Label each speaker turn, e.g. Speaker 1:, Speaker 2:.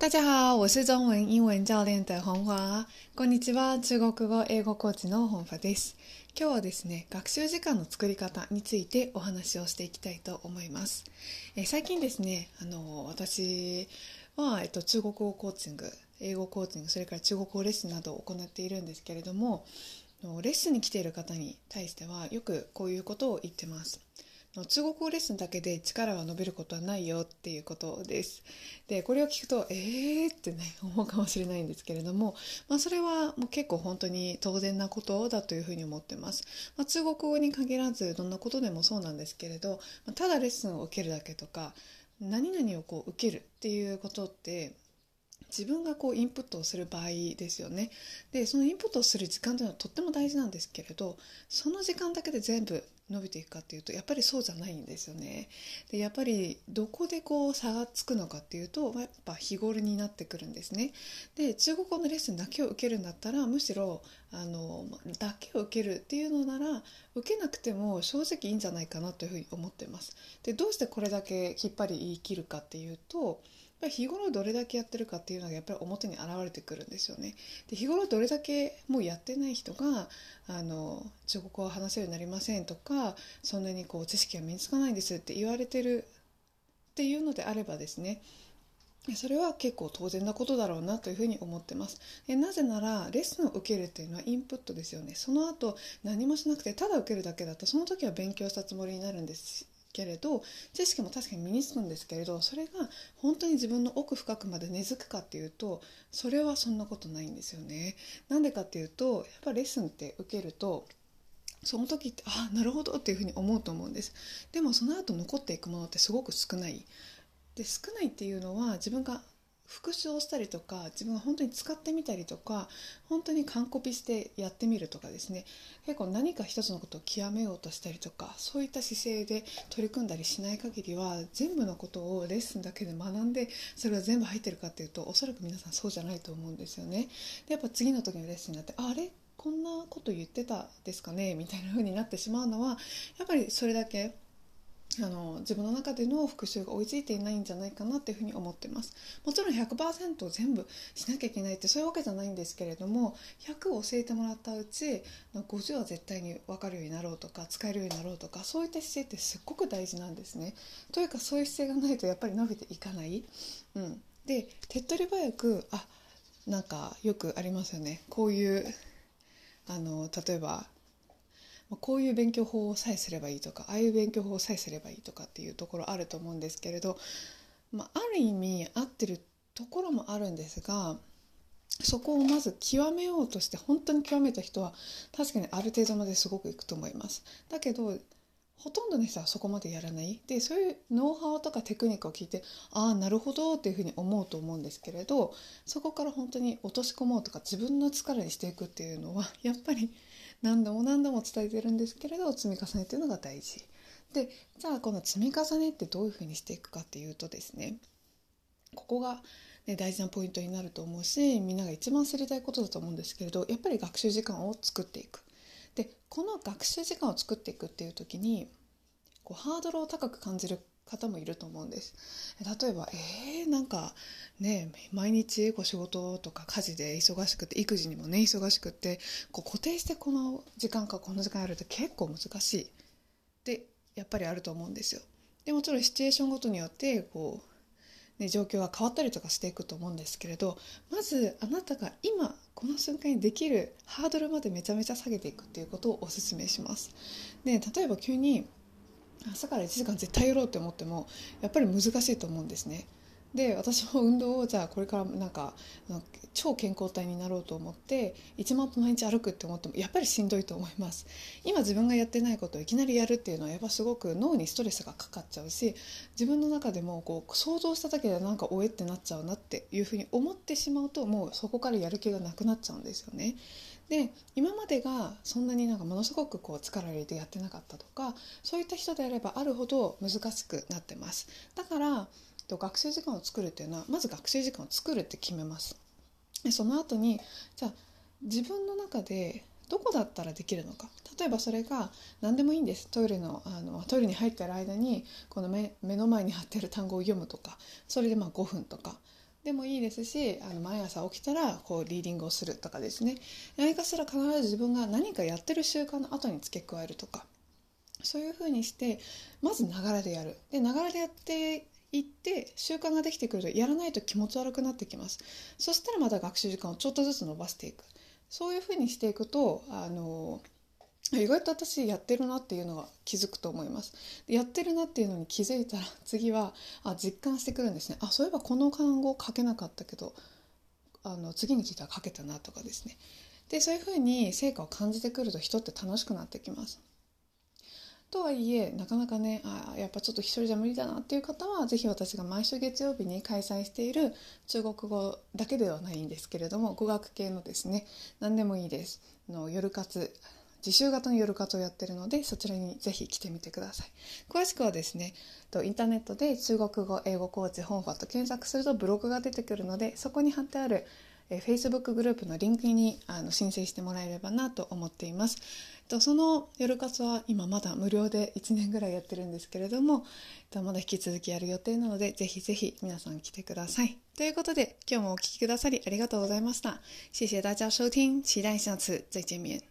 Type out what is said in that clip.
Speaker 1: 大家好，我是中文英文教練的本華。こんにちは、中国語英語コーチの本華です。今日はですね、学習時間の作り方についてお話をしていきたいと思います。え最近ですね、あの私は、えっと、中国語コーチング、英語コーチング、それから中国語レッスンなどを行っているんですけれども、レッスンに来ている方に対してはよくこういうことを言ってます。中国語レッスンだけで力が伸びることはないよっていうことです。でこれを聞くとえー？ってね思うかもしれないんですけれども、まあ、それはもう結構本当に当然なことだというふうに思ってます。まあ、中国語に限らずどんなことでもそうなんですけれど、まあ、ただレッスンを受けるだけとか何々をこう受けるっていうことって自分がこうインプットをする場合ですよね。でそのインプットをする時間というのはとっても大事なんですけれどその時間だけで全部伸びていくかっていうとやっぱりそうじゃないんですよね。でやっぱりどこでこう差がつくのかっていうとやっぱ日頃になってくるんですね。で中国語のレッスンだけを受けるんだったらむしろあのだけを受けるっていうのなら受けなくても正直いいんじゃないかなというふうに思ってます。でどうしてこれだけきっぱり言い切るかっていうとぱり日頃どれだけやってるかっていうのがやっぱり表に現れてくるんですよね。で日頃どれだけもうやってない人があの中国語を話せるようになりませんとかそんなにこう知識が身につかないんですって言われてるっていうのであればですねそれは結構当然なことだろうなというふに思ってます。でなぜならレッスンを受けるっていうのはインプットですよね。その後何もしなくてただ受けるだけだとその時は勉強したつもりになるんですけれど知識も確かに身につくんですけれどそれが本当に自分の奥深くまで根付くかっていうとそれはそんなことないんですよね。なんでかっていうとやっぱレッスンって受けるとその時ってあなるほどっていうふうに思うと思うんですでもその後残っていくものってすごく少ないで少ないっていうのは自分が復習をしたりとか自分が本当に使ってみたりとか本当に完コピしてやってみるとかですね。結構何か一つのことを極めようとしたりとかそういった姿勢で取り組んだりしない限りは全部のことをレッスンだけで学んでそれが全部入ってるかっていうとおそらく皆さんそうじゃないと思うんですよね。でやっぱ次の時のレッスンになってあれ？こんなこと言ってたですかね？みたいな風になってしまうのはやっぱりそれだけあの自分の中での復習が追いついていないんじゃないかなっていうふうに思ってます。もちろん100%全部しなきゃいけないってそういうわけじゃないんですけれども100を教えてもらったうち50は絶対に分かるようになろうとか使えるようになろうとかそういった姿勢ってすっごく大事なんですね。というかそういう姿勢がないとやっぱり伸びていかない、うん、で手っ取り早くあなんかよくありますよね。こういうあの例えばまこういう勉強法をさえすればいいとかああいう勉強法をさえすればいいとかっていうところあると思うんですけれど、まあ、ある意味合ってるところもあるんですがそこをまず極めようとして本当に極めた人は確かにある程度まですごくいくと思います。だけどほとんどの人はそこまでやらないでそういうノウハウとかテクニックを聞いてああなるほどっていうふうに思うと思うんですけれどそこから本当に落とし込もうとか自分の力にしていくっていうのはやっぱり何度も何度も伝えてるんですけれど積み重ねっていうのが大事。でじゃあこの積み重ねってどういうふうにしていくかっていうとですねここが、ね、大事なポイントになると思うしみんなが一番知りたいことだと思うんですけれどやっぱり学習時間を作っていく。でこの学習時間を作っていくっていう時にこうハードルを高く感じる方もいると思うんです。例えば、えー、なんかね、毎日こう仕事とか家事で忙しくて、育児にもね、忙しくて、こう固定してこの時間かこの時間やるって結構難しい。で、やっぱりあると思うんですよ。でもちろんシチュエーションごとによって、こう、ね、状況は変わったりとかしていくと思うんですけれど、まずあなたが今、この瞬間にできるハードルまでめちゃめちゃ下げていくっていうことをお勧めします。で、例えば急に、朝から1時間絶対やろうって思ってもやっぱり難しいと思うんですね。で私も運動をじゃあこれからなんか超健康体になろうと思って1万歩毎日歩くって思ってもやっぱりしんどいと思います今自分がやってないことをいきなりやるっていうのはやっぱすごく脳にストレスがかかっちゃうし自分の中でもこう想像しただけでなんかおえってなっちゃうなっていうふうに思ってしまうともうそこからやる気がなくなっちゃうんですよねで今までがそんなになんかものすごくこう力を入れてやってなかったとかそういった人であればあるほど難しくなってます。だから学習時間を作るっていうのはまず学習時間を作るって決めます。でその後にじゃあ自分の中でどこだったらできるのか。例えばそれが何でもいいんです。トイレのあのトイレに入ってる間にこの目目の前に貼ってる単語を読むとかそれでまあ5分とか。でもいいですしあの毎朝起きたらこうリーディングをするとかですね。何かしら必ず自分が何かやってる習慣の後に付け加えるとか。そういうふうにしてまずながらでやる。でながらでやっていって習慣ができてくるとやらないと気持ち悪くなってきます。そしたらまた学習時間をちょっとずつ伸ばしていく。そういうふうにしていくとあの意外と私やってるなっていうのが気づくと思います。やってるなっていうのに気づいたら 次はあ実感してくるんですね。あそういえばこの単語書けなかったけどあの次に聞いたら書けたなとかですね。でそういうふうに成果を感じてくると人って楽しくなってきます。とはいえなかなかねあやっぱちょっと一人じゃ無理だなっていう方は是非私が毎週月曜日に開催している中国語だけではないんですけれども語学系のですね何でもいいです。の夜活自習型の夜活をやってるのでそちらにぜひ来てみてください詳しくはですねインターネットで中国語英語コーチ本ファと検索するとブログが出てくるのでそこに貼ってあるえ Facebook グループのリンクにあの申請してもらえればなと思っています。とその夜活は今まだ無料で1年ぐらいやってるんですけれどもまだ引き続きやる予定なのでぜひぜひ皆さん来てください。ということで今日もお聴きくださりありがとうございました。谢谢大家收听，期待下次再见面。